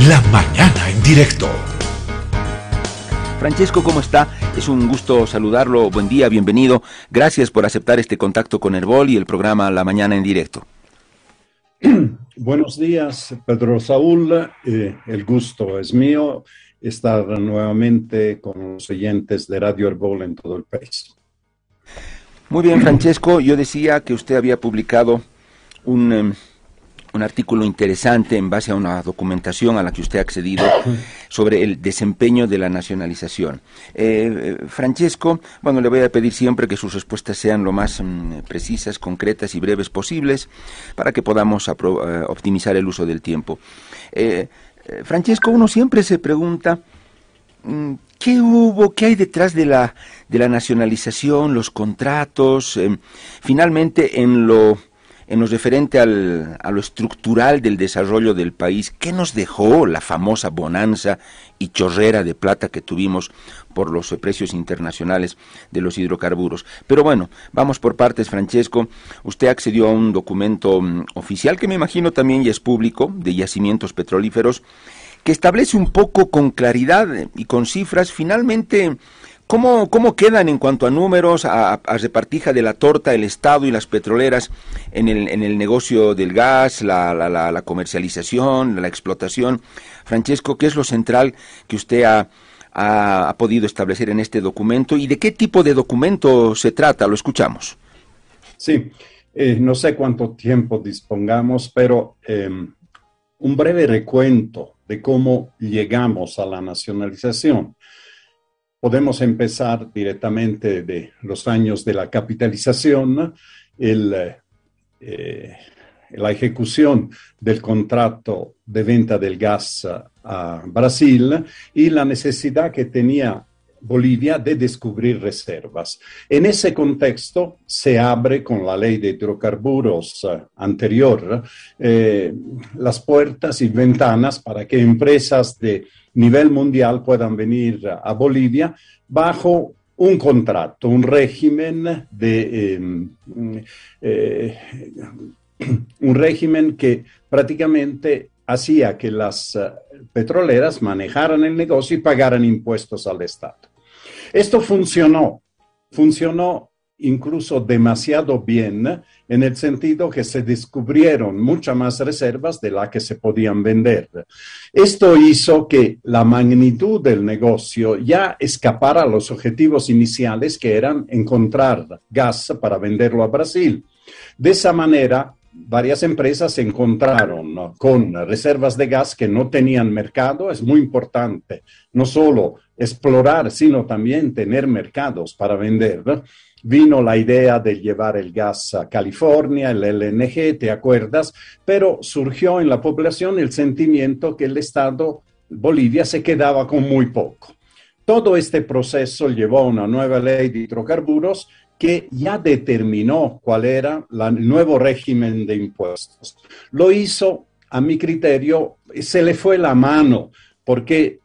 La mañana en directo. Francesco, ¿cómo está? Es un gusto saludarlo. Buen día, bienvenido. Gracias por aceptar este contacto con Herbol y el programa La Mañana en directo. Buenos días, Pedro Saúl. Eh, el gusto es mío estar nuevamente con los oyentes de Radio Herbol en todo el país. Muy bien, Francesco. Yo decía que usted había publicado un, em, un artículo interesante en base a una documentación a la que usted ha accedido sobre el desempeño de la nacionalización. Eh, eh, Francesco, bueno, le voy a pedir siempre que sus respuestas sean lo más mm, precisas, concretas y breves posibles para que podamos eh, optimizar el uso del tiempo. Francesco, uno siempre se pregunta mm, ¿Qué hubo? ¿Qué hay detrás de la, de la nacionalización, los contratos? finalmente, en lo, en lo referente al, a lo estructural del desarrollo del país, ¿qué nos dejó la famosa bonanza y chorrera de plata que tuvimos por los precios internacionales de los hidrocarburos? Pero bueno, vamos por partes, Francesco. Usted accedió a un documento mm, oficial que me imagino también ya es público, de yacimientos petrolíferos, que establece un poco con claridad y con cifras finalmente cómo, cómo quedan en cuanto a números, a, repartija de la torta el Estado y las petroleras en el, en el negocio del gas, la, la, la, comercialización, la explotación. Francesco, ¿qué es lo central que usted ha, ha, podido establecer en este documento y de qué tipo de documento se trata? Lo escuchamos. Sí, eh, no sé cuánto tiempo dispongamos, pero eh, un breve recuento de cómo llegamos a la nacionalización. Podemos empezar directamente de los años de la capitalización, eh, la ejecución del contrato de venta del gas a Brasil y la necesidad que tenía Bolivia de descubrir reservas. En ese contexto se abre con la ley de hidrocarburos eh, anterior eh, las puertas y ventanas para que empresas de nivel mundial puedan venir a Bolivia bajo un contrato, un régimen de em, eh, un régimen que prácticamente hacía que las petroleras manejaran el negocio y pagaran impuestos al Estado. Esto funcionó, funcionó incluso demasiado bien en el sentido que se descubrieron muchas más reservas de las que se podían vender. Esto hizo que la magnitud del negocio ya escapara a los objetivos iniciales que eran encontrar gas para venderlo a Brasil. De esa manera, varias empresas se encontraron con reservas de gas que no tenían mercado. Es muy importante no solo explorar, sino también tener mercados para vender. Vino la idea de llevar el gas a California, el LNG, ¿te acuerdas? Pero surgió en la población el sentimiento que el Estado Bolivia se quedaba con muy poco. Todo este proceso llevó a una nueva ley de hidrocarburos que ya determinó cuál era el nuevo régimen de impuestos. Lo hizo, a mi criterio, se le fue la mano, porque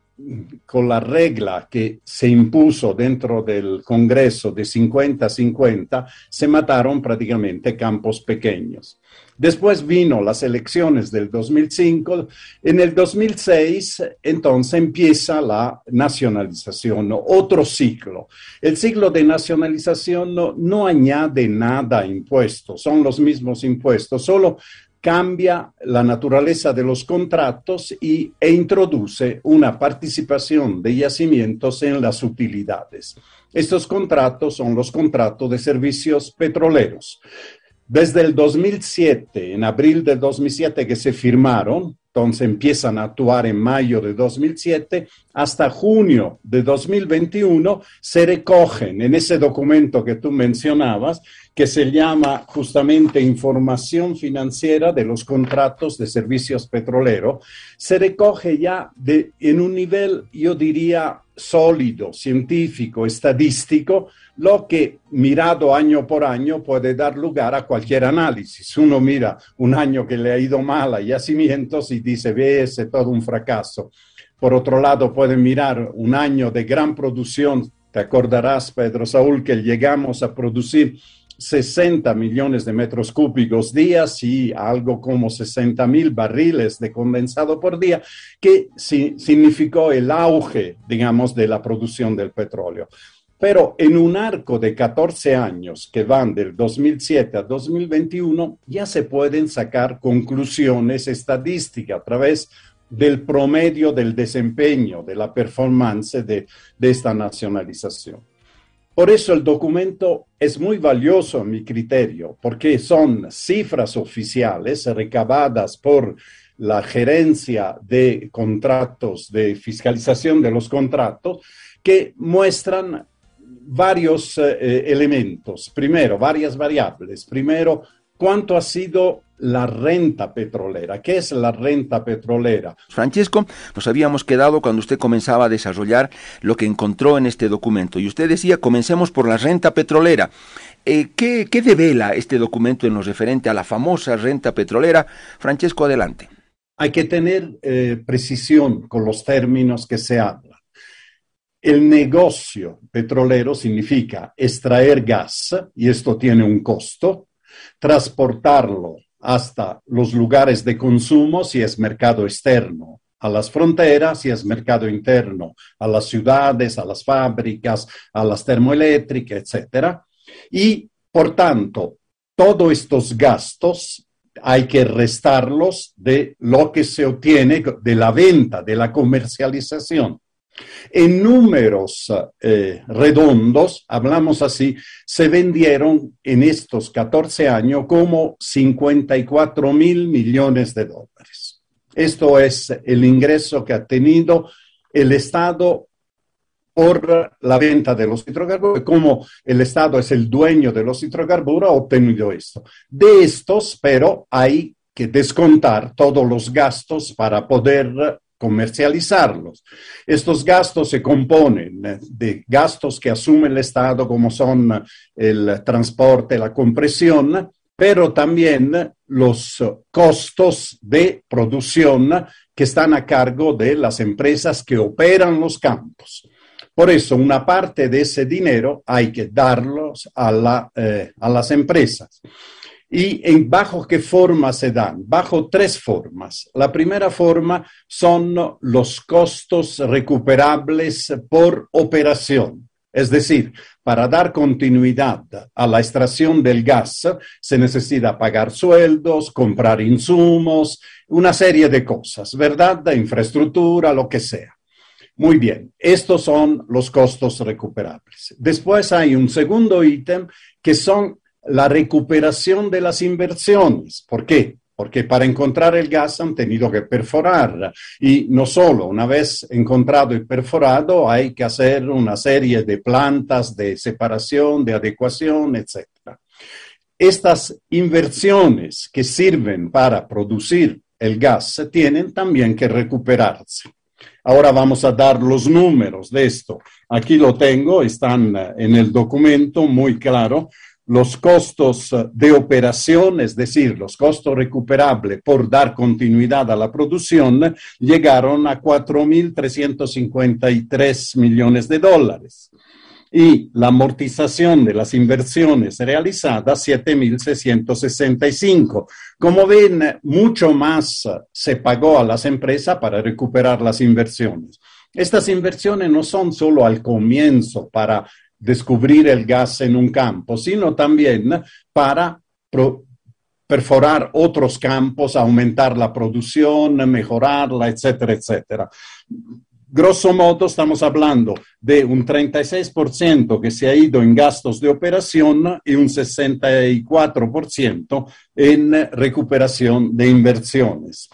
con la regla que se impuso dentro del Congreso de 50-50, se mataron prácticamente campos pequeños. Después vino las elecciones del 2005. En el 2006, entonces empieza la nacionalización, otro ciclo. El ciclo de nacionalización no, añade nada a impuestos, son los mismos impuestos, solo cambia la naturaleza de los contratos y, e introduce una participación de yacimientos en las utilidades. Estos contratos son los contratos de servicios petroleros. Desde el 2007, en abril del 2007 que se firmaron, entonces empiezan a actuar en mayo de 2007, hasta junio de 2021 se recogen en ese documento que tú mencionabas, que se llama justamente información financiera de los contratos de servicios petroleros, se recoge ya de, en un nivel, yo diría, sólido, científico, estadístico, lo que mirado año por año puede dar lugar a cualquier análisis. Uno mira un año que le ha ido mal a yacimientos y dice, ve, ese es todo un fracaso. Por otro lado, puede mirar un año de gran producción. Te acordarás, Pedro Saúl, que llegamos a producir 60 millones de metros cúbicos días y algo como 60 mil barriles de condensado por día, que significó el auge, digamos, de la producción del petróleo. Pero en un arco de 14 años que van del 2007 a 2021, ya se pueden sacar conclusiones estadísticas a través del promedio del desempeño, de la performance de, esta nacionalización. Por eso el documento es muy valioso a mi criterio, porque son cifras oficiales recabadas por la gerencia de contratos, de fiscalización de los contratos, que muestran varios eh, elementos. Primero, varias variables. Primero, cuánto ha sido la renta petrolera. ¿Qué es la renta petrolera? Francesco, nos habíamos quedado cuando usted comenzaba a desarrollar lo que encontró en este documento. Y usted decía, comencemos por la renta petrolera. Eh, ¿qué, devela este documento en lo referente a la famosa renta petrolera? Francesco, adelante. Hay que tener eh, precisión con los términos que se hablan. El negocio petrolero significa extraer gas, y esto tiene un costo, transportarlo hasta los lugares de consumo, si es mercado externo, a las fronteras, si es mercado interno, a las ciudades, a las fábricas, a las termoeléctricas, etc. Y, por tanto, todos estos gastos hay que restarlos de lo que se obtiene de la venta, de la comercialización. En números eh, redondos, hablamos así, se vendieron en estos 14 años como 54 mil millones de dólares. Esto es el ingreso que ha tenido el Estado por la venta de los hidrocarburos, como el Estado es el dueño de los hidrocarburos, ha obtenido esto. De estos, pero hay que descontar todos los gastos para poder comercializarlos. Estos gastos se componen de gastos que asume el Estado, como son el transporte, la compresión, pero también los costos de producción que están a cargo de las empresas que operan los campos. Por eso, una parte de ese dinero hay que darlos a, eh, a las empresas. ¿Y en bajo qué forma se dan? Bajo tres formas. La primera forma son los costos recuperables por operación. Es decir, para dar continuidad a la extracción del gas se necesita pagar sueldos, comprar insumos, una serie de cosas, ¿verdad? De infraestructura, lo que sea. Muy bien, estos son los costos recuperables. Después hay un segundo ítem que son la recuperación de las inversiones. ¿Por qué? Porque para encontrar el gas han tenido que perforar y no solo, una vez encontrado y perforado, hay que hacer una serie de plantas de separación, de adecuación, etc. Estas inversiones que sirven para producir el gas tienen también que recuperarse. Ahora vamos a dar los números de esto. Aquí lo tengo, están en el documento muy claro los costos eh, de operación, es decir, los costos recuperables por dar continuidad a la producción, llegaron a 4.353 millones de dólares. Y la amortización de las inversiones realizadas, 7.665. Como ven, mucho más se pagó a las empresas para recuperar las inversiones. Estas inversiones no son solo al comienzo para descubrir el gas en un campo, sino también para perforar otros campos, aumentar la producción, mejorarla, etcétera, etcétera. Grosso modo, estamos hablando de un 36% que se ha ido en gastos de operación y un 64% en recuperación de inversiones.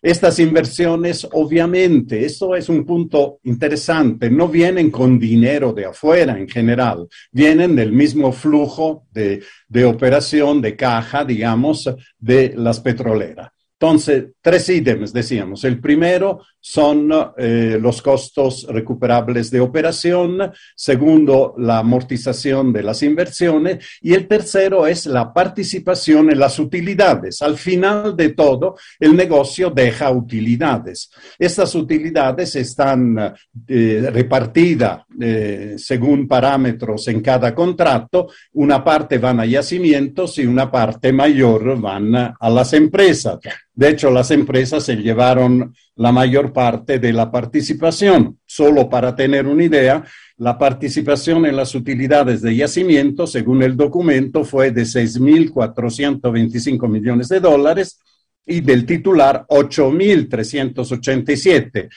Estas inversiones, obviamente, esto es un punto interesante, no vienen con dinero de afuera en general, vienen del mismo flujo de, operación, de caja, digamos, de las petroleras. Entonces, tres ítems decíamos. El primero son eh, los costos recuperables de operación, segundo, la amortización de las inversiones y el tercero es la participación en las utilidades. Al final de todo, el negocio deja utilidades. Estas utilidades están eh, repartidas eh, según parámetros en cada contrato. Una parte van a yacimientos y una parte mayor van a las empresas. De hecho, las empresas se llevaron la mayor parte de la participación. Solo para tener una idea, la participación en las utilidades de yacimiento, según el documento, fue de 6.425 millones de dólares y del titular 8.387.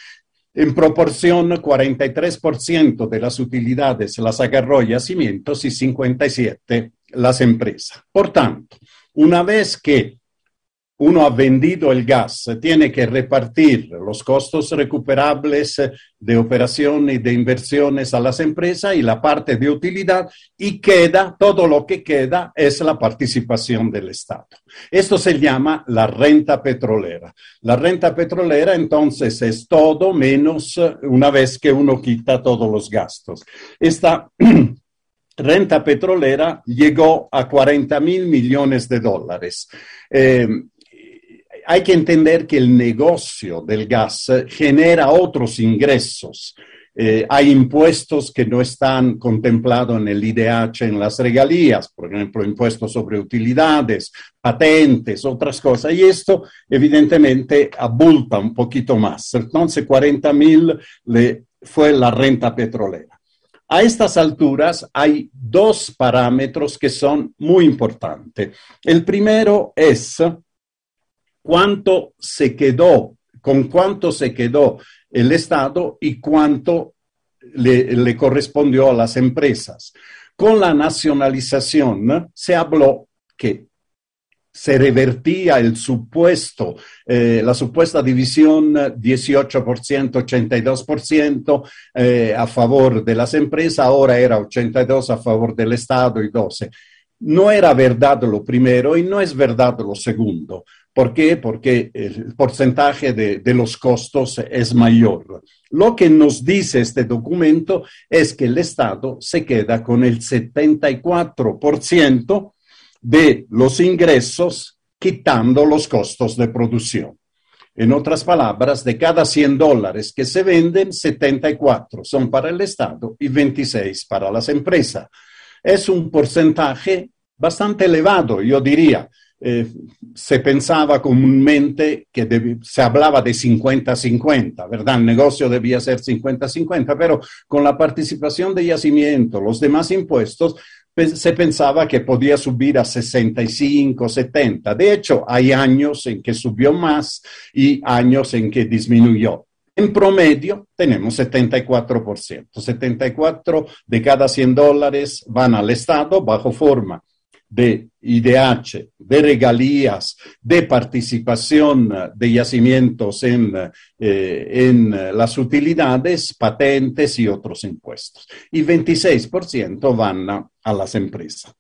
En proporción, 43% de las utilidades las agarró yacimientos y 57% las empresas. Por tanto, una vez que uno ha vendido el gas, tiene que repartir los costos recuperables de operación y de inversiones a las empresas y la parte de utilidad y queda, todo lo que queda es la participación del Estado. Esto se llama la renta petrolera. La renta petrolera entonces es todo menos una vez que uno quita todos los gastos. Esta renta petrolera llegó a 40 mil millones de dólares. Eh, hay que entender que el negocio del gas genera otros ingresos. Eh, hay impuestos que no están contemplados en el IDH, en las regalías, por ejemplo, impuestos sobre utilidades, patentes, otras cosas, y esto evidentemente abulta un poquito más. Entonces, 40 mil fue la renta petrolera. A estas alturas hay dos parámetros que son muy importantes. El primero es cuánto se quedó, con cuánto se quedó el Estado y cuánto le, correspondió a las empresas. Con la nacionalización se habló que se revertía el supuesto, eh, la supuesta división 18%, 82% eh, a favor de las empresas, ahora era 82 a favor del Estado y 12. No era verdad lo primero y no es verdad lo segundo. ¿Por qué? Porque el porcentaje de, los costos es mayor. Lo que nos dice este documento es que el Estado se queda con el 74% de los ingresos quitando los costos de producción. En otras palabras, de cada 100 dólares que se venden, 74 son para el Estado y 26 para las empresas. Es un porcentaje bastante elevado, yo diría. Eh, se pensaba comúnmente que se hablaba de 50-50, ¿verdad? El negocio debía ser 50-50, pero con la participación de yacimiento, los demás impuestos, se pensaba que podía subir a 65, 70. De hecho, hay años en que subió más y años en que disminuyó. En promedio tenemos 74%. 74 de cada 100 dólares van al Estado bajo forma de IDH, de regalías, de participación de yacimientos en, eh, en las utilidades, patentes y otros impuestos. Y 26% van a, las empresas.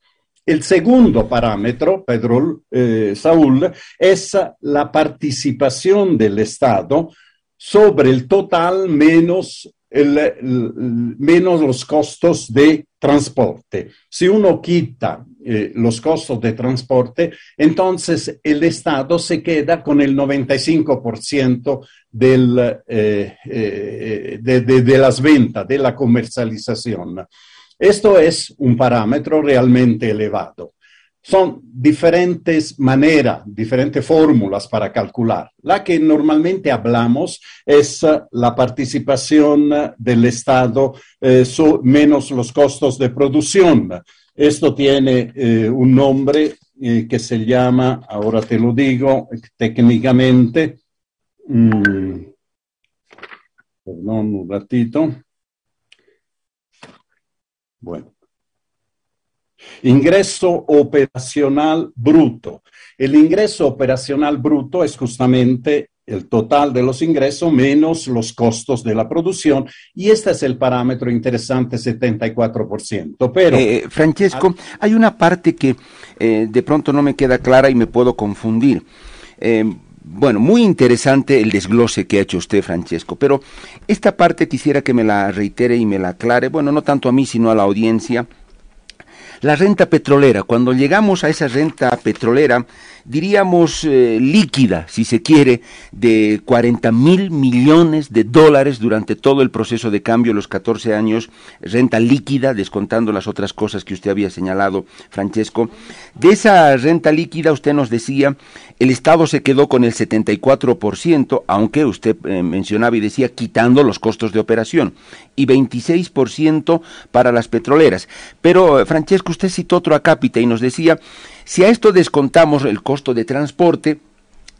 El segundo parámetro, Pedro eh, Saúl, es la participación del Estado sobre el total menos menos los costos de transporte. Si uno quita eh, los costos de transporte, entonces el Estado se queda con el 95% del, eh, eh, de, de las ventas, de la comercialización. Esto es un parámetro realmente elevado. Son diferentes maneras, diferentes fórmulas para calcular. La que normalmente hablamos es la participación del Estado menos los costos de producción. Esto tiene un nombre que se llama, ahora te lo digo técnicamente, mm, perdón un ratito. Bueno, Ingreso operacional bruto. El ingreso operacional bruto es justamente el total de los ingresos menos los costos de la producción y este es el parámetro interesante 74%. Pero eh, Francesco, hay una parte que eh, de pronto no me queda clara y me puedo confundir. Eh, bueno, muy interesante el desglose que ha hecho usted, Francesco, pero esta parte quisiera que me la reitere y me la aclare, bueno, no tanto a mí, sino a la audiencia. La renta petrolera, cuando llegamos a esa renta petrolera, diríamos eh, líquida, si se quiere, de 40 mil millones de dólares durante todo el proceso de cambio, los 14 años, renta líquida, descontando las otras cosas que usted había señalado, Francesco. De esa renta líquida, usted nos decía, el Estado se quedó con el 74%, aunque usted eh, mencionaba y decía, quitando los costos de operación, y 26% para las petroleras. Pero, eh, Francesco, usted citó otro acápite y nos decía, si a esto descontamos el costo de transporte,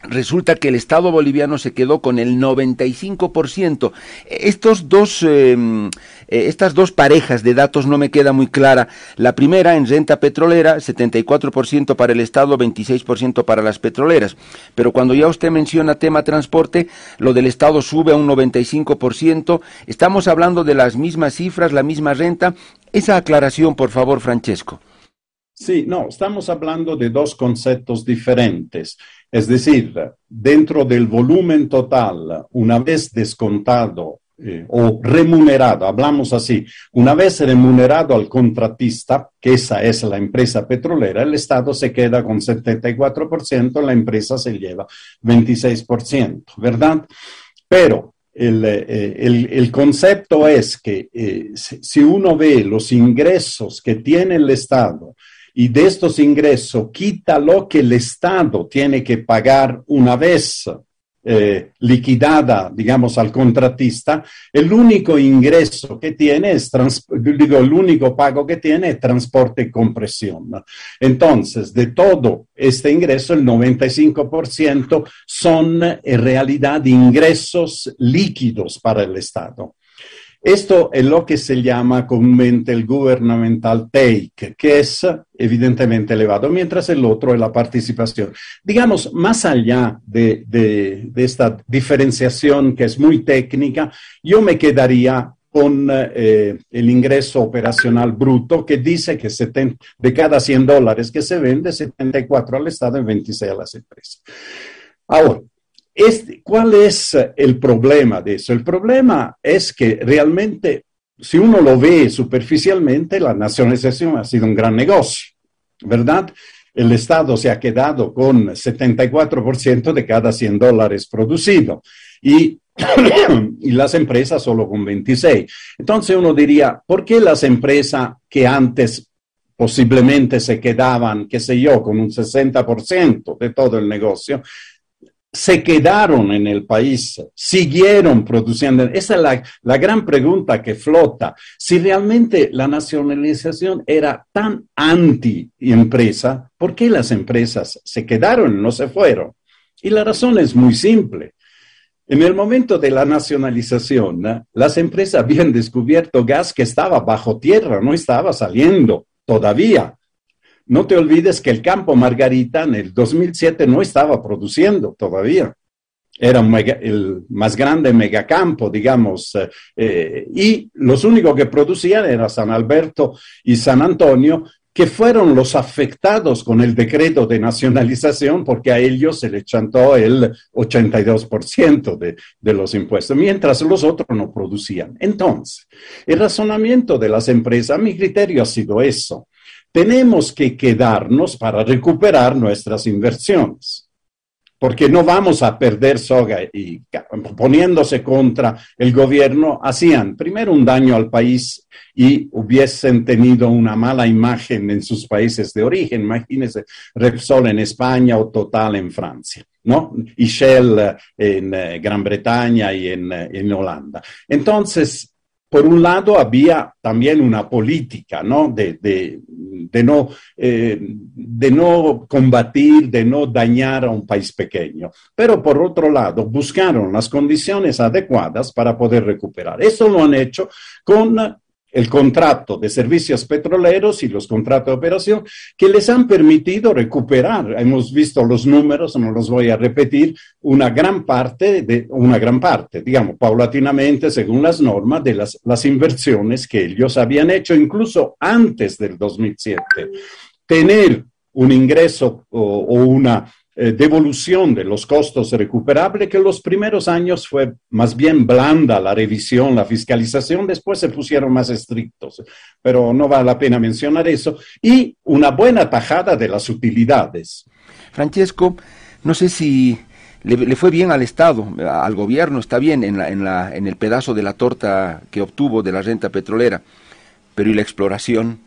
resulta que el Estado boliviano se quedó con el 95%. Estos dos, em, eh, estas dos parejas de datos no me queda muy clara. La primera en renta petrolera, 74% para el Estado, 26% para las petroleras. Pero cuando ya usted menciona tema transporte, lo del Estado sube a un 95%. Estamos hablando de las mismas cifras, la misma renta. Esa aclaración, por favor, Francesco. Sí, no, estamos hablando de dos conceptos diferentes. Es decir, dentro del volumen total, una vez descontado eh, o remunerado, hablamos así, una vez remunerado al contratista, que esa es la empresa petrolera, el Estado se queda con 74%, la empresa se lleva 26%, ¿verdad? Pero el, eh, el, el, concepto es que eh, si uno ve los ingresos que tiene el Estado y de estos ingresos quita lo que el Estado tiene que pagar una vez eh, liquidada, digamos, al contratista, el único ingreso que tiene es, digo, el único pago que tiene es transporte y compresión. Entonces, de todo este ingreso, el 95% son en realidad ingresos líquidos para el Estado. Esto es lo que se llama comúnmente el governmental take, que es evidentemente elevado, mientras el otro es la participación. Digamos, más allá de, esta diferenciación que es muy técnica, yo me quedaría con eh, el ingreso operacional bruto que dice que de cada 100 dólares que se vende, 74 al Estado y 26 a las empresas. Ahora, ¿Cuál es el problema de eso? El problema es que realmente, si uno lo ve superficialmente, la nacionalización ha sido un gran negocio, ¿verdad? El Estado se ha quedado con 74% de cada 100 dólares producido y, y las empresas solo con 26. Entonces uno diría, ¿por qué las empresas que antes posiblemente se quedaban, qué sé yo, con un 60% de todo el negocio, se quedaron en el país, siguieron produciendo. Esa es la, gran pregunta que flota. Si realmente la nacionalización era tan anti-empresa, ¿por qué las empresas se quedaron, no se fueron? Y la razón es muy simple. En el momento de la nacionalización, las empresas habían descubierto gas que estaba bajo tierra, no estaba saliendo todavía. No te olvides que el campo Margarita en el 2007 no estaba produciendo todavía. Era el más grande megacampo, digamos, eh, eh, y los únicos que producían eran San Alberto y San Antonio, que fueron los afectados con el decreto de nacionalización porque a ellos se les chantó el 82% de, de los impuestos, mientras los otros no producían. Entonces, el razonamiento de las empresas, mi criterio, ha sido eso tenemos que quedarnos para recuperar nuestras inversiones, porque no vamos a perder soga y poniéndose contra el gobierno, hacían primero un daño al país y hubiesen tenido una mala imagen en sus países de origen. Imagínense Repsol en España o Total en Francia. ¿no? Y Shell en eh, Gran Bretaña y en, eh, en Holanda. Entonces, por un lado había también una política, ¿no? De, no, eh, de no combatir, de no dañar a un país pequeño. Pero por otro lado, buscaron las condiciones adecuadas para poder recuperar. Eso lo han hecho con el contrato de servicios petroleros y los contratos de operación que les han permitido recuperar. Hemos visto los números, no los voy a repetir, una gran parte, de, una gran parte, digamos, paulatinamente, según las normas, de las, las inversiones que ellos habían hecho incluso antes del 2007. Tener un ingreso o, una eh, devolución de los costos recuperables, que los primeros años fue más bien blanda la revisión, la fiscalización, después se pusieron más estrictos, pero no vale la pena mencionar eso, y una buena tajada de las utilidades. Francesco, no sé si le, fue bien al Estado, al gobierno, está bien en, la, en, la, en el pedazo de la torta que obtuvo de la renta petrolera, pero ¿y la exploración?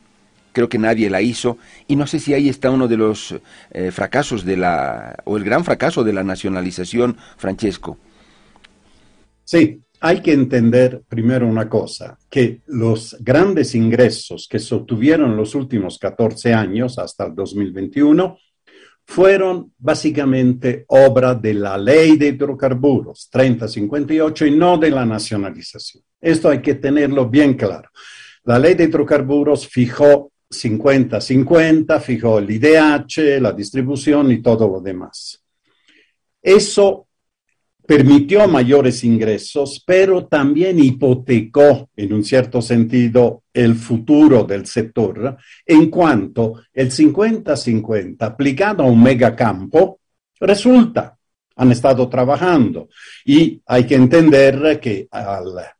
Creo que nadie la hizo, y no sé si ahí está uno de los eh, fracasos de la, o el gran fracaso de la nacionalización, Francesco. Sí, hay que entender primero una cosa, que los grandes ingresos que se obtuvieron los últimos 14 años, hasta el 2021, fueron básicamente obra de la ley de hidrocarburos 3058 y no de la nacionalización. Esto hay que tenerlo bien claro. La ley de hidrocarburos fijó 50-50, fijó el IDH, la distribución y todo lo demás. Eso permitió mayores ingresos, pero también hipotecó, en un cierto sentido, el futuro del sector, en cuanto el 50-50 aplicado a un megacampo resulta. Han estado trabajando y hay que entender que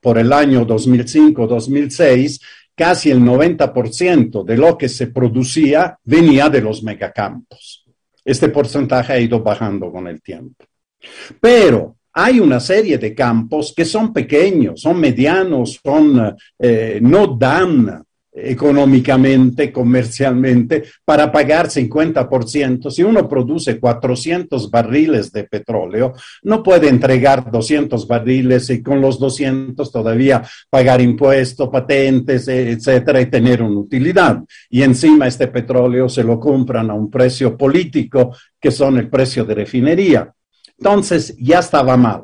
por el año 2005-2006 casi el 90% de lo que se producía venía de los megacampos. Este porcentaje ha ido bajando con el tiempo. Pero hay una serie de campos que son pequeños, son medianos, son, eh, no dan económicamente, comercialmente, para pagar 50%. Si uno produce 400 barriles de petróleo, no puede entregar 200 barriles y con los 200 todavía pagar impuestos, patentes, etcétera, y tener una utilidad. Y encima este petróleo se lo compran a un precio político, que son el precio de refinería. Entonces, ya estaba mal.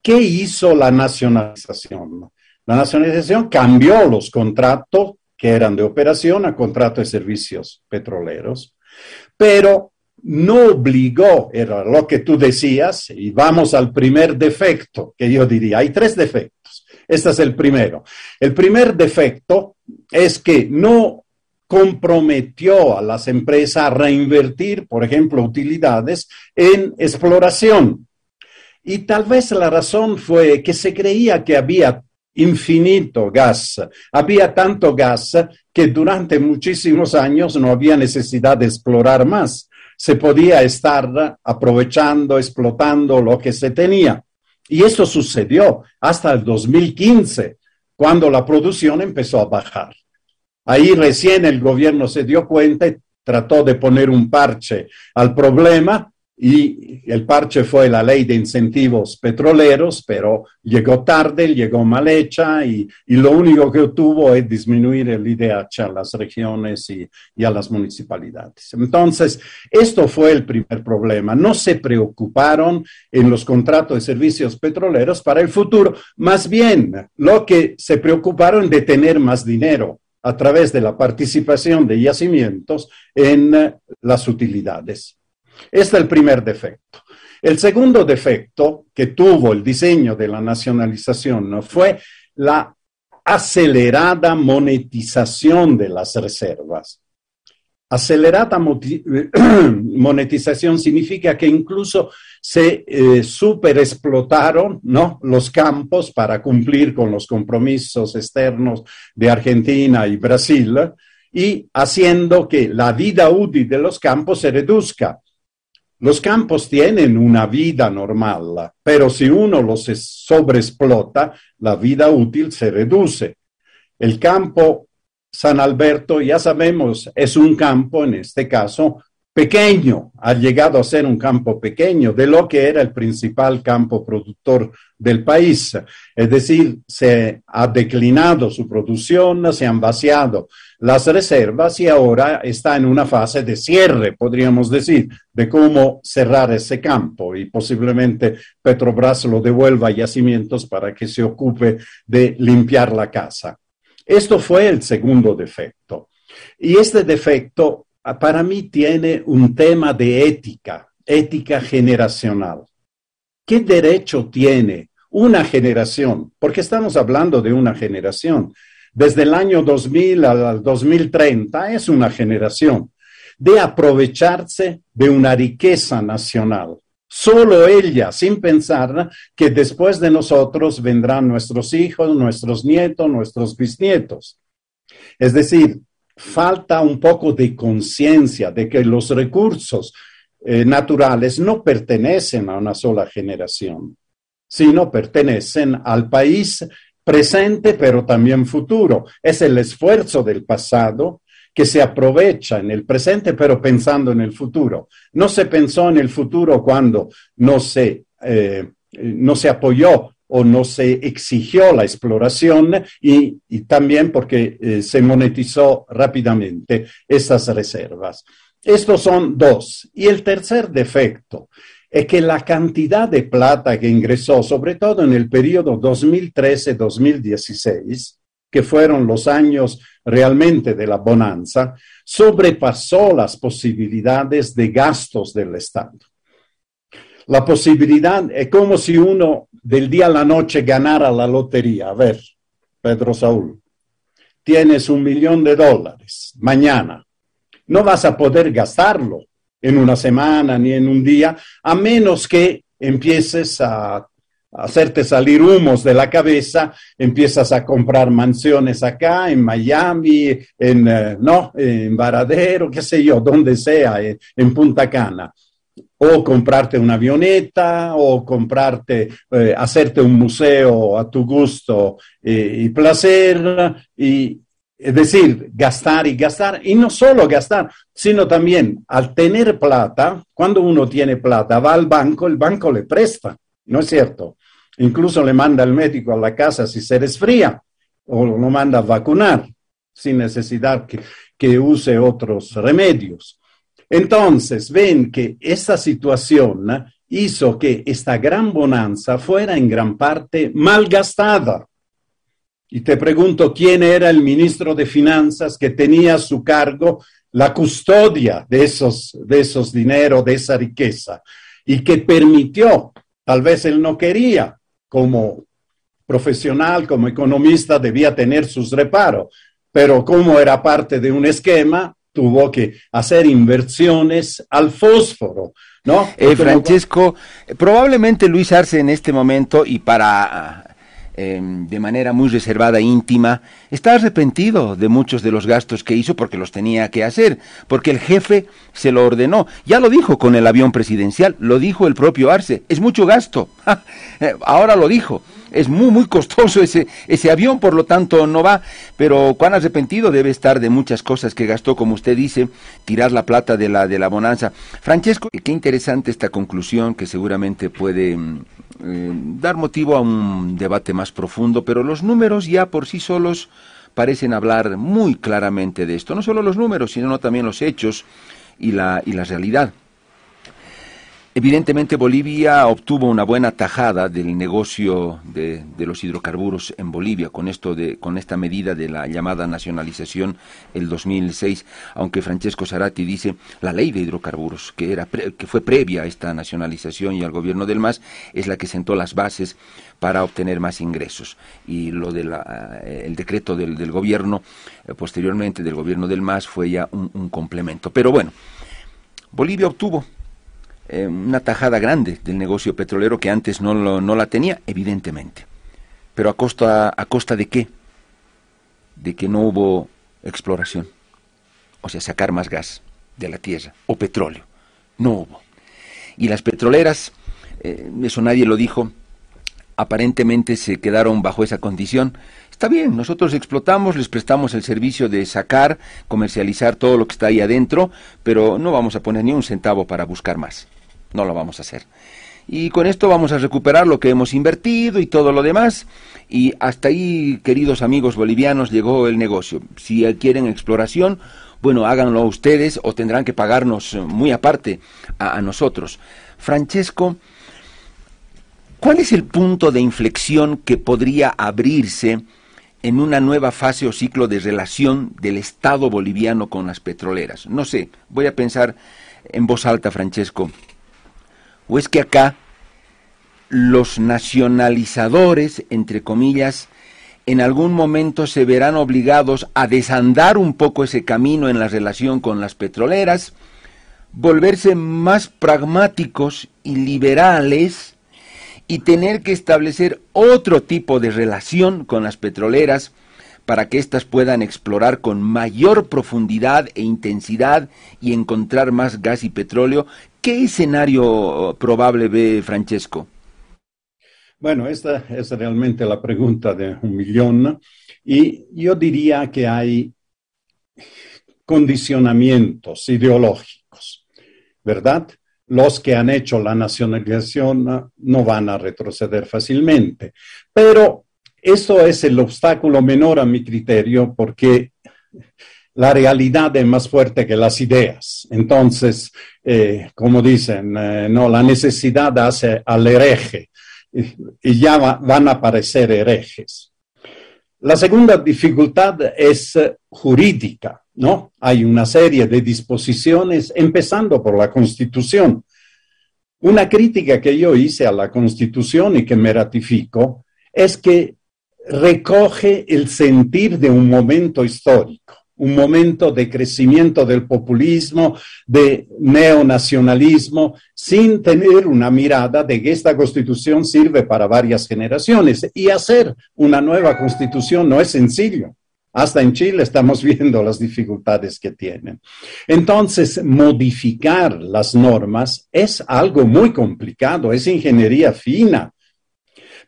¿Qué hizo la nacionalización? La nacionalización cambió los contratos que eran de operación a contrato de servicios petroleros, pero no obligó, era lo que tú decías, y vamos al primer defecto, que yo diría, hay tres defectos. Este es el primero. El primer defecto es que no comprometió a las empresas a reinvertir, por ejemplo, utilidades en exploración. Y tal vez la razón fue que se creía que había infinito gas. Había tanto gas que durante muchísimos años no había necesidad de explorar más. Se podía estar aprovechando, explotando lo que se tenía. Y eso sucedió hasta el 2015, cuando la producción empezó a bajar. Ahí recién el gobierno se dio cuenta y trató de poner un parche al problema y el parche fue la ley de incentivos petroleros, pero llegó tarde, llegó mal hecha y, lo único que obtuvo es disminuir el IDH a las regiones y, y, a las municipalidades. Entonces, esto fue el primer problema. No se preocuparon en los contratos de servicios petroleros para el futuro, más bien lo que se preocuparon de tener más dinero a través de la participación de yacimientos en las utilidades. Este es el primer defecto. El segundo defecto que tuvo el diseño de la nacionalización fue la acelerada monetización de las reservas. Acelerada monetización significa que incluso se eh, superexplotaron ¿no? los campos para cumplir con los compromisos externos de Argentina y Brasil y haciendo que la vida útil de los campos se reduzca. Los campos tienen una vida normal, pero si uno los sobreexplota, la vida útil se reduce. El campo San Alberto, ya sabemos, es un campo, en este caso, pequeño, ha llegado a ser un campo pequeño de lo que era el principal campo productor del país. Es decir, se ha declinado su producción, se han vaciado las reservas y ahora está en una fase de cierre, podríamos decir, de cómo cerrar ese campo y posiblemente Petrobras lo devuelva a yacimientos para que se ocupe de limpiar la casa. Esto fue el segundo defecto. Y este defecto para mí tiene un tema de ética, ética generacional. ¿Qué derecho tiene una generación? Porque estamos hablando de una generación. Desde el año 2000 al 2030 es una generación de aprovecharse de una riqueza nacional. Solo ella, sin pensar que después de nosotros vendrán nuestros hijos, nuestros nietos, nuestros bisnietos. Es decir, falta un poco de conciencia de que los recursos eh, naturales no pertenecen a una sola generación, sino pertenecen al país presente, pero también futuro. Es el esfuerzo del pasado que se aprovecha en el presente, pero pensando en el futuro. No se pensó en el futuro cuando no se, eh, no se apoyó o no se exigió la exploración y, también porque eh, se monetizó rápidamente estas reservas. Estos son dos. Y el tercer defecto es que la cantidad de plata que ingresó, sobre todo en el periodo 2013-2016, que fueron los años realmente de la bonanza, sobrepasó las posibilidades de gastos del Estado. La posibilidad es como si uno del día a la noche ganara la lotería. A ver, Pedro Saúl, tienes un millón de dólares mañana. No vas a poder gastarlo en una semana ni en un día, a menos que empieces a hacerte salir humos de la cabeza, empiezas a comprar mansiones acá, en Miami, en, eh, no, en Varadero, qué sé yo, donde sea, en Punta Cana. O comprarte una avioneta, o comprarte, eh, hacerte un museo a tu gusto y placer, y, es decir, gastar y gastar, y no solo gastar, sino también al tener plata, cuando uno tiene plata, va al banco, el banco le presta, ¿no es cierto? Incluso le manda al médico a la casa si se resfría, o lo manda a vacunar, sin necesidad que, que use otros remedios. Entonces, ven que esta situación hizo que esta gran bonanza fuera en gran parte malgastada. Y te pregunto quién era el ministro de Finanzas que tenía a su cargo la custodia de esos, de esos dineros, de esa riqueza, y que permitió, tal vez él no quería, como profesional, como economista, debía tener sus reparos, pero como era parte de un esquema, tuvo que hacer inversiones al fósforo, ¿no? Eh, Francesco, probablemente Luis Arce en este momento, y para Em, de manera muy reservada e íntima, está arrepentido de muchos de los gastos que hizo porque los tenía que hacer, porque el jefe se lo ordenó. Ya lo dijo con el avión presidencial, lo dijo el propio Arce, es mucho gasto. Eh, ahora lo dijo, es muy, muy costoso ese, ese avión, por lo tanto no va, pero cuán arrepentido debe estar de muchas cosas que gastó, como usted dice, tirar la plata de la, de la bonanza. Francesco, qué interesante esta conclusión que seguramente puede mm, eh, dar motivo a un debate más profundo, pero los números ya por sí solos parecen hablar muy claramente de esto. No solo los números, sino también los hechos y la, y la realidad. Evidentemente Bolivia obtuvo una buena tajada del negocio de, los hidrocarburos en Bolivia con esto de con esta medida de la llamada nacionalización el 2006, aunque Francesco Zarati dice la ley de hidrocarburos que era que fue previa a esta nacionalización y al gobierno del MAS es la que sentó las bases para obtener más ingresos y lo del eh, el decreto del, gobierno eh, posteriormente del gobierno del MAS fue ya un complemento. Pero bueno, Bolivia obtuvo eh, una tajada grande del negocio petrolero que antes no, no la tenía, evidentemente. Pero a costa, a costa de qué? De que no hubo exploración. O sea, sacar más gas de la tierra o petróleo. No hubo. Y las petroleras, eh, eso nadie lo dijo, aparentemente se quedaron bajo esa condición. Está bien, nosotros explotamos, les prestamos el servicio de sacar, comercializar todo lo que está ahí adentro, pero no vamos a poner ni un centavo para buscar más. No lo vamos a hacer. Y con esto vamos a recuperar lo que hemos invertido y todo lo demás. Y hasta ahí, queridos amigos bolivianos, llegó el negocio. Si quieren exploración, bueno, háganlo ustedes o tendrán que pagarnos muy aparte a, a nosotros. Francesco, ¿cuál es el punto de inflexión que podría abrirse? en una nueva fase o ciclo de relación del Estado boliviano con las petroleras. No sé, voy a pensar en voz alta, Francesco. ¿O es que acá los nacionalizadores, entre comillas, en algún momento se verán obligados a desandar un poco ese camino en la relación con las petroleras, volverse más pragmáticos y liberales y tener que establecer otro tipo de relación con las petroleras para que éstas puedan explorar con mayor profundidad e intensidad y encontrar más gas y petróleo. ¿Qué escenario probable ve Francesco? Bueno, esta es realmente la pregunta de un millón y yo diría que hay condicionamientos ideológicos, ¿verdad? Los que han hecho la nacionalización no van a retroceder fácilmente, pero eso es el obstáculo menor a mi criterio porque la realidad es más fuerte que las ideas. Entonces, eh, como dicen, eh, no, la necesidad hace al hereje y ya van a aparecer herejes. La segunda dificultad es jurídica, ¿no? Hay una serie de disposiciones, empezando por la Constitución. Una crítica que yo hice a la Constitución y que me ratifico es que recoge el sentir de un momento histórico un momento de crecimiento del populismo, de neonacionalismo, sin tener una mirada de que esta constitución sirve para varias generaciones. Y hacer una nueva constitución no es sencillo. Hasta en Chile estamos viendo las dificultades que tienen. Entonces, modificar las normas es algo muy complicado, es ingeniería fina.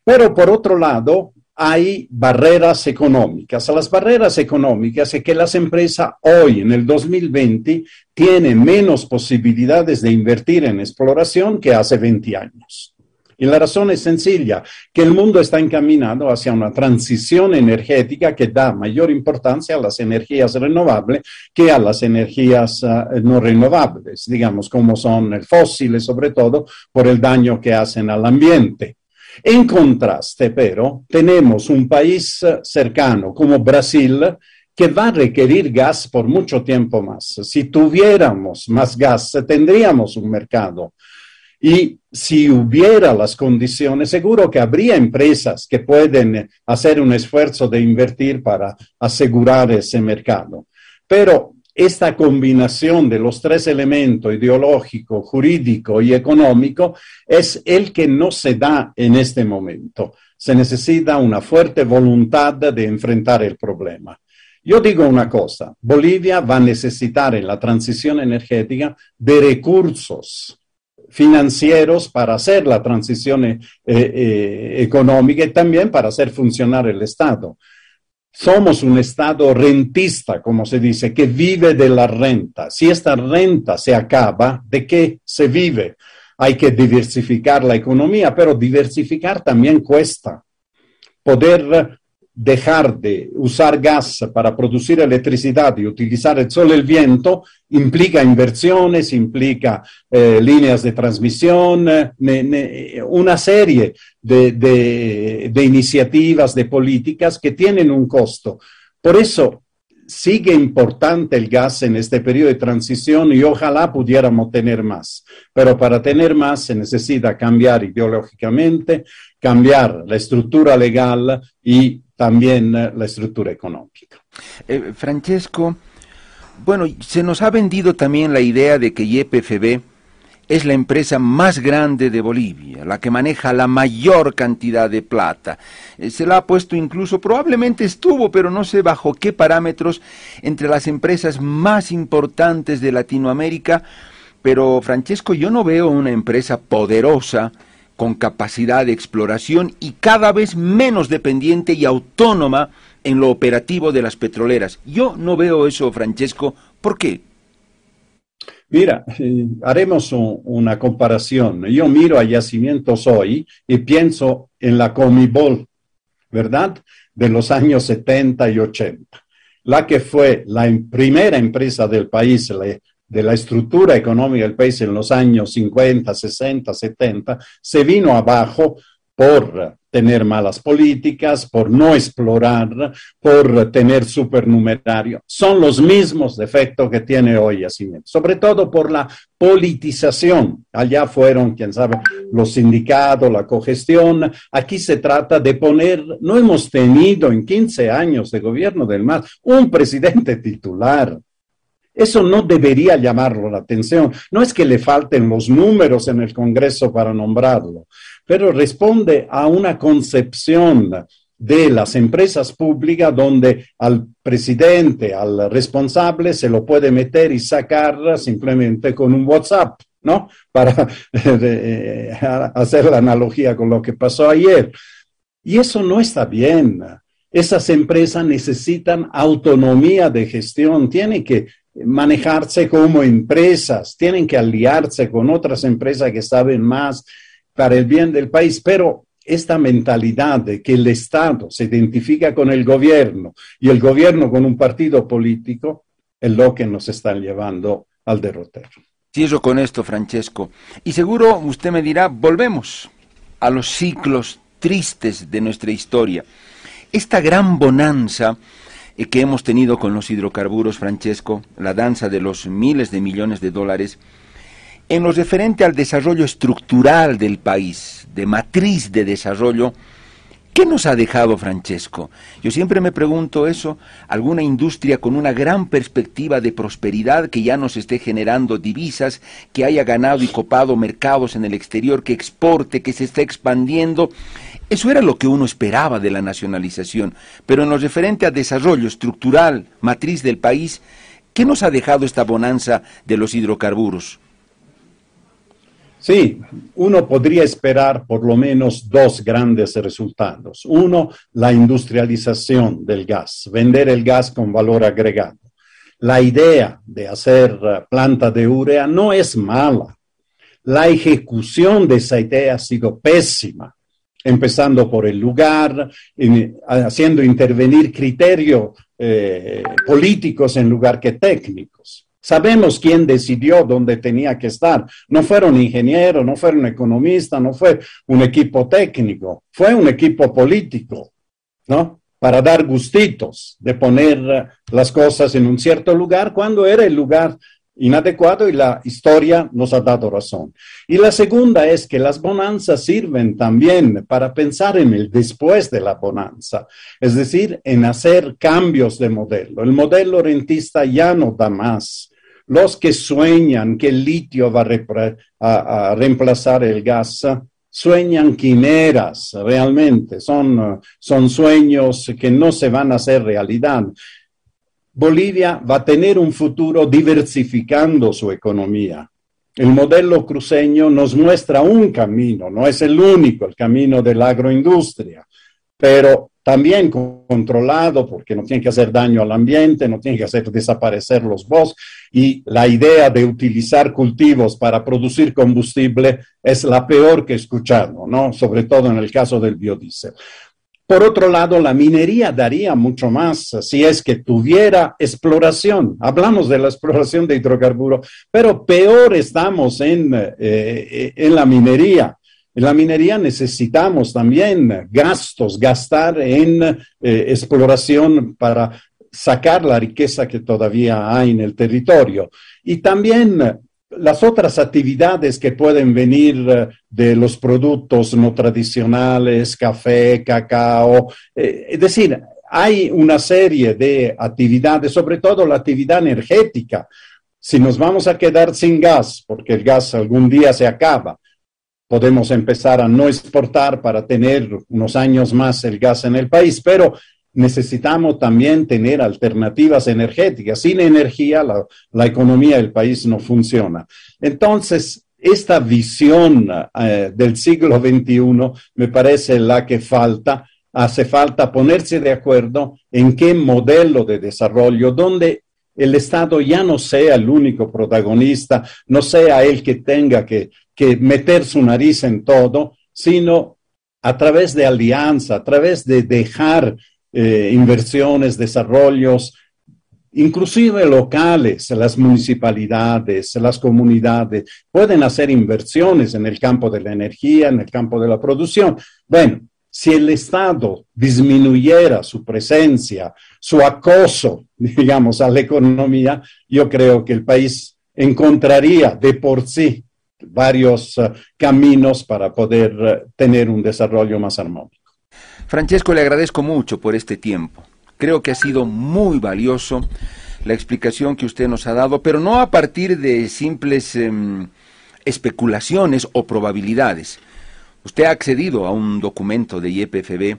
Pero por otro lado, hay barreras económicas. Las barreras económicas es que las empresas hoy, en el 2020, tienen menos posibilidades de invertir en exploración que hace 20 años. Y la razón es sencilla, que el mundo está encaminado hacia una transición energética que da mayor importancia a las energías renovables que a las energías ah, no renovables, digamos, como son el fósiles, sobre todo por el daño que hacen al ambiente. En contraste, pero, tenemos un país cercano como Brasil que va a requerir gas por mucho tiempo más. Si tuviéramos más gas, tendríamos un mercado. Y si hubiera las condiciones, seguro que habría empresas que pueden hacer un esfuerzo de invertir para asegurar ese mercado. Pero esta combinación de los tres elementos, ideológico, jurídico y económico, es el que no se da en este momento. Se necesita una fuerte voluntad de enfrentar el problema. Yo digo una cosa, Bolivia va a necesitar en la transición energética de recursos financieros para hacer la transición eh, eh, económica y también para hacer funcionar el Estado. Somos un Estado rentista, como se dice, que vive de la renta. Si esta renta se acaba, ¿de qué se vive? Hay que diversificar la economía, pero diversificar también cuesta. Poder dejar de usar gas para producir electricidad y utilizar el sol y el viento implica inversiones, implica eh, líneas de transmisión, eh, una serie de, de iniciativas, de políticas que tienen un costo. Por eso sigue importante el gas en este periodo de transición y ojalá pudiéramos tener más. Pero para tener más se necesita cambiar ideológicamente, cambiar la estructura legal y también la estructura económica. Eh, Francesco, bueno, se nos ha vendido también la idea de que YPFB es la empresa más grande de Bolivia, la que maneja la mayor cantidad de plata. Eh, se la ha puesto incluso, probablemente estuvo, pero no sé bajo qué parámetros, entre las empresas más importantes de Latinoamérica. Pero, Francesco, yo no veo una empresa poderosa con capacidad de exploración y cada vez menos dependiente y autónoma en lo operativo de las petroleras. Yo no veo eso, Francesco. ¿Por qué? Mira, eh, haremos una comparación. Yo miro a yacimientos hoy y pienso en la Comibol, ¿verdad? De los años 70 y 80. La que fue la primera empresa del país, de la estructura económica del país en los años 50, 60, 70, se vino abajo por tener malas políticas, por no explorar, por tener supernumerario. Son los mismos defectos que tiene hoy Yacimiento, sobre todo por la politización. Allá fueron, quién sabe, los sindicatos, la cogestión. Aquí se trata de poner, no hemos tenido en 15 años de gobierno del MAS un presidente titular. Eso no debería llamarlo la atención. No es que le falten los números en el Congreso para nombrarlo, pero responde a una concepción de las empresas públicas donde al presidente, al responsable, se lo puede meter y sacar simplemente con un WhatsApp, ¿no? Para eh, hacer la analogía con lo que pasó ayer. Y eso no está bien. Esas empresas necesitan autonomía de gestión, tienen que manejarse como empresas, tienen que aliarse con otras empresas que saben más para el bien del país, pero esta mentalidad de que el Estado se identifica con el gobierno y el gobierno con un partido político es lo que nos está llevando al derrotero. Cierro con esto, Francesco. Y seguro usted me dirá, volvemos a los ciclos tristes de nuestra historia. Esta gran bonanza que hemos tenido con los hidrocarburos, Francesco, la danza de los miles de millones de dólares, en lo referente al desarrollo estructural del país, de matriz de desarrollo, ¿qué nos ha dejado Francesco? Yo siempre me pregunto eso, alguna industria con una gran perspectiva de prosperidad que ya nos esté generando divisas, que haya ganado y copado mercados en el exterior, que exporte, que se esté expandiendo. Eso era lo que uno esperaba de la nacionalización, pero en lo referente a desarrollo estructural, matriz del país, ¿qué nos ha dejado esta bonanza de los hidrocarburos? Sí, uno podría esperar por lo menos dos grandes resultados. Uno, la industrialización del gas, vender el gas con valor agregado. La idea de hacer eh, planta de urea no es mala. La ejecución de esa idea ha sido pésima, empezando por el lugar, haciendo intervenir criterios eh, políticos en lugar que técnicos. Sabemos quién decidió dónde tenía que estar. No fueron ingenieros, no fueron economistas, no fue un equipo técnico, fue un equipo político, ¿no? Para dar gustitos de poner las cosas en un cierto lugar cuando era el lugar inadecuado y la historia nos ha dado razón. Y la segunda es que las bonanzas sirven también para pensar en el después de la bonanza, es decir, en hacer cambios de modelo. El modelo rentista ya no da más los que sueñan que el litio va a, reemplazar el gas, sueñan quimeras, realmente, son, son sueños que no se van a hacer realidad. Bolivia va a tener un futuro diversificando su economía. El modelo cruceño nos muestra un camino, no es el único, el camino de la agroindustria, pero también controlado porque no tiene que hacer daño al ambiente, no tiene que hacer desaparecer los bosques y la idea de utilizar cultivos para producir combustible es la peor que he escuchado, ¿no? Sobre todo en el caso del biodiesel. Por otro lado, la minería daría mucho más si es que tuviera exploración. Hablamos de la exploración de hidrocarburos, pero peor estamos en, eh, en la minería. En la minería necesitamos también gastos, gastar en eh, exploración para sacar la riqueza que todavía hay en el territorio. Y también las otras actividades que pueden venir eh, de los productos no tradicionales, café, cacao. Eh, es decir, hay una serie de actividades, sobre todo la actividad energética. Si nos vamos a quedar sin gas, porque el gas algún día se acaba, podemos empezar a no exportar para tener unos años más el gas en el país, pero necesitamos también tener alternativas energéticas. Sin energía, la, economía del país no funciona. Entonces, esta visión eh, del siglo XXI me parece la que falta. Hace falta ponerse de acuerdo en qué modelo de desarrollo, donde el Estado ya no sea el único protagonista, no sea el que tenga que, meter su nariz en todo, sino a través de alianza, a través de dejar eh, inversiones, desarrollos, inclusive locales, las municipalidades, las comunidades, pueden hacer inversiones en el campo de la energía, en el campo de la producción. Bueno, si el Estado disminuyera su presencia, su acoso, digamos, a la economía, yo creo que el país encontraría de por sí varios uh, caminos para poder uh, tener un desarrollo más armónico. Francesco, le agradezco mucho por este tiempo. Creo que ha sido muy valioso la explicación que usted nos ha dado, pero no a partir de simples eh, especulaciones o probabilidades. Usted ha accedido a un documento de IEPFB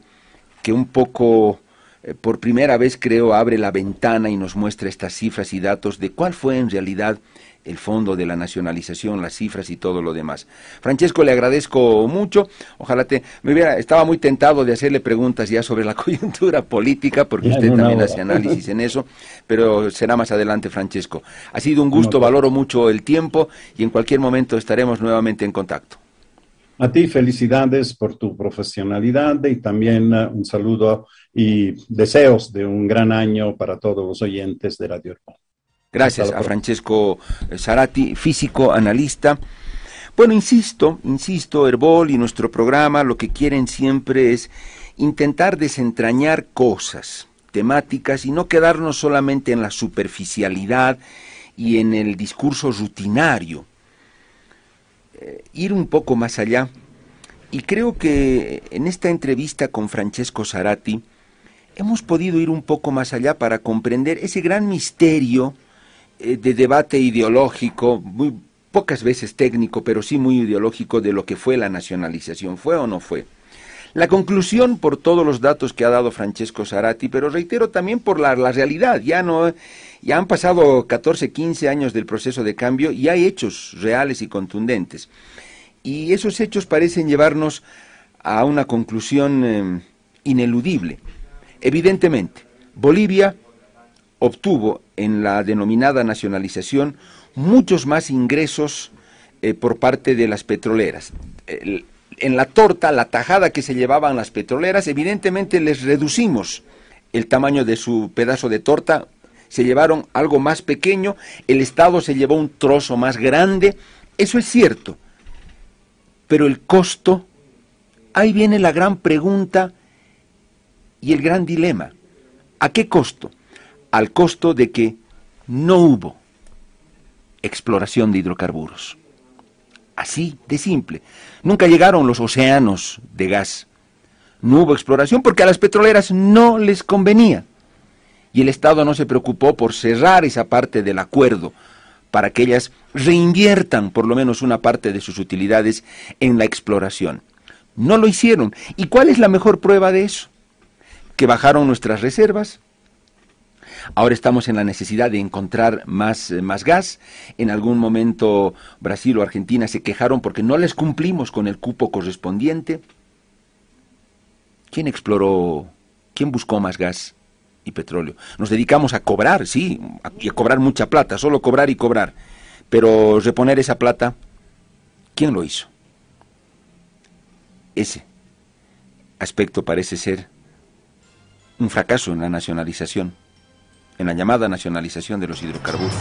que un poco, eh, por primera vez creo, abre la ventana y nos muestra estas cifras y datos de cuál fue en realidad el fondo de la nacionalización, las cifras y todo lo demás. Francesco, le agradezco mucho. Ojalá te me hubiera estaba muy tentado de hacerle preguntas ya sobre la coyuntura política porque usted también hace análisis en eso, pero será más adelante, Francesco. Ha sido un gusto, valoro mucho el tiempo y en cualquier momento estaremos nuevamente en contacto. A ti felicidades por tu profesionalidad y también uh, un saludo y deseos de un gran año para todos los oyentes de Radio Herbol. Gracias a Francesco Zarati, físico, analista. Bueno, insisto, insisto, Herbol y nuestro programa lo que quieren siempre es intentar desentrañar cosas, temáticas y no quedarnos solamente en la superficialidad y en el discurso rutinario eh, ir un poco más allá. Y creo que en esta entrevista con Francesco Zarati hemos podido ir un poco más allá para comprender ese gran misterio eh, de debate ideológico, muy pocas veces técnico, pero sí muy ideológico de lo que fue la nacionalización, fue o no fue. La conclusión por todos los datos que ha dado Francesco Zarati, pero reitero también por la, la realidad, ya no ya han pasado 14, 15 años del proceso de cambio y hay hechos reales y contundentes. Y esos hechos parecen llevarnos a una conclusión eh, ineludible. Evidentemente, Bolivia obtuvo en la denominada nacionalización muchos más ingresos eh, por parte de las petroleras. en la torta, la tajada que se llevaban las petroleras, evidentemente les reducimos el tamaño de su pedazo de torta se llevaron algo más pequeño, el Estado se llevó un trozo más grande, eso es cierto. Pero el costo, ahí viene la gran pregunta y el gran dilema. ¿A qué costo? Al costo de que no hubo exploración de hidrocarburos. Así de simple. Nunca llegaron los océanos de gas. No hubo exploración porque a las petroleras no les convenía y el Estado no se preocupó por cerrar esa parte del acuerdo para que ellas reinviertan por lo menos una parte de sus utilidades en la exploración. No lo hicieron. ¿Y cuál es la mejor prueba de eso? Que bajaron nuestras reservas. Ahora estamos en la necesidad de encontrar más, eh, más gas. En algún momento Brasil o Argentina se quejaron porque no les cumplimos con el cupo correspondiente. ¿Quién exploró? ¿Quién buscó más gas? y petróleo. Nos dedicamos a cobrar, sí, y a cobrar mucha plata, solo cobrar y cobrar. Pero reponer esa plata, ¿quién lo hizo? Ese aspecto parece ser un fracaso en la nacionalización, en la llamada nacionalización de los hidrocarburos.